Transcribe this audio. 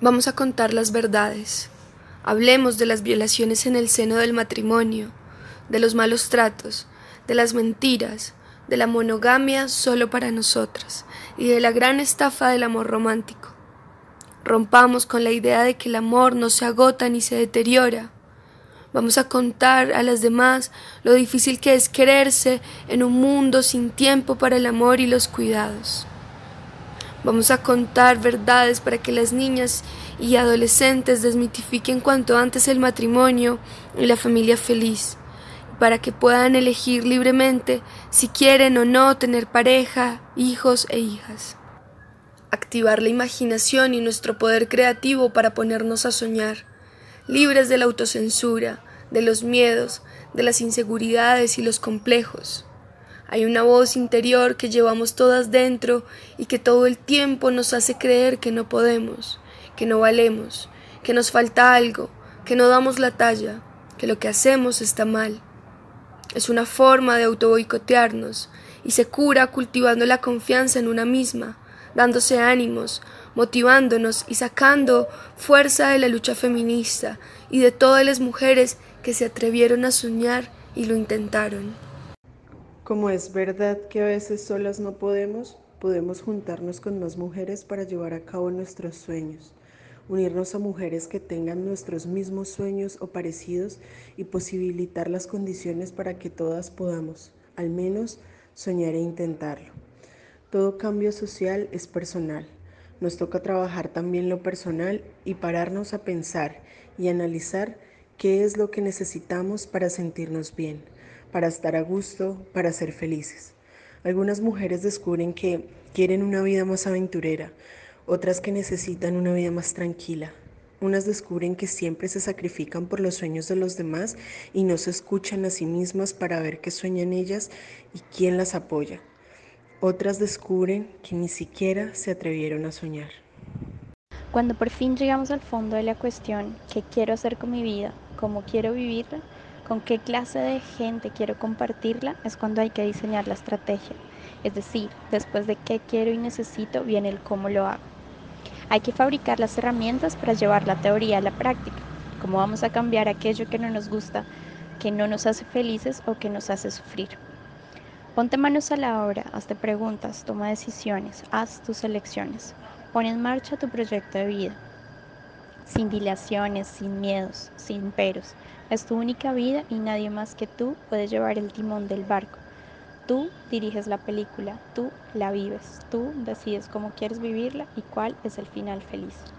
Vamos a contar las verdades. Hablemos de las violaciones en el seno del matrimonio, de los malos tratos, de las mentiras, de la monogamia solo para nosotras y de la gran estafa del amor romántico. Rompamos con la idea de que el amor no se agota ni se deteriora. Vamos a contar a las demás lo difícil que es quererse en un mundo sin tiempo para el amor y los cuidados. Vamos a contar verdades para que las niñas y adolescentes desmitifiquen cuanto antes el matrimonio y la familia feliz, para que puedan elegir libremente si quieren o no tener pareja, hijos e hijas. Activar la imaginación y nuestro poder creativo para ponernos a soñar, libres de la autocensura, de los miedos, de las inseguridades y los complejos. Hay una voz interior que llevamos todas dentro y que todo el tiempo nos hace creer que no podemos, que no valemos, que nos falta algo, que no damos la talla, que lo que hacemos está mal. Es una forma de autoboicotearnos y se cura cultivando la confianza en una misma, dándose ánimos, motivándonos y sacando fuerza de la lucha feminista y de todas las mujeres que se atrevieron a soñar y lo intentaron. Como es verdad que a veces solas no podemos, podemos juntarnos con más mujeres para llevar a cabo nuestros sueños, unirnos a mujeres que tengan nuestros mismos sueños o parecidos y posibilitar las condiciones para que todas podamos, al menos, soñar e intentarlo. Todo cambio social es personal. Nos toca trabajar también lo personal y pararnos a pensar y analizar qué es lo que necesitamos para sentirnos bien para estar a gusto, para ser felices. Algunas mujeres descubren que quieren una vida más aventurera, otras que necesitan una vida más tranquila. Unas descubren que siempre se sacrifican por los sueños de los demás y no se escuchan a sí mismas para ver qué sueñan ellas y quién las apoya. Otras descubren que ni siquiera se atrevieron a soñar. Cuando por fin llegamos al fondo de la cuestión, ¿qué quiero hacer con mi vida? ¿Cómo quiero vivirla? Con qué clase de gente quiero compartirla es cuando hay que diseñar la estrategia. Es decir, después de qué quiero y necesito viene el cómo lo hago. Hay que fabricar las herramientas para llevar la teoría a la práctica. ¿Cómo vamos a cambiar aquello que no nos gusta, que no nos hace felices o que nos hace sufrir? Ponte manos a la obra, hazte preguntas, toma decisiones, haz tus elecciones. Pon en marcha tu proyecto de vida sin dilaciones, sin miedos, sin peros. Es tu única vida y nadie más que tú puede llevar el timón del barco. Tú diriges la película, tú la vives, tú decides cómo quieres vivirla y cuál es el final feliz.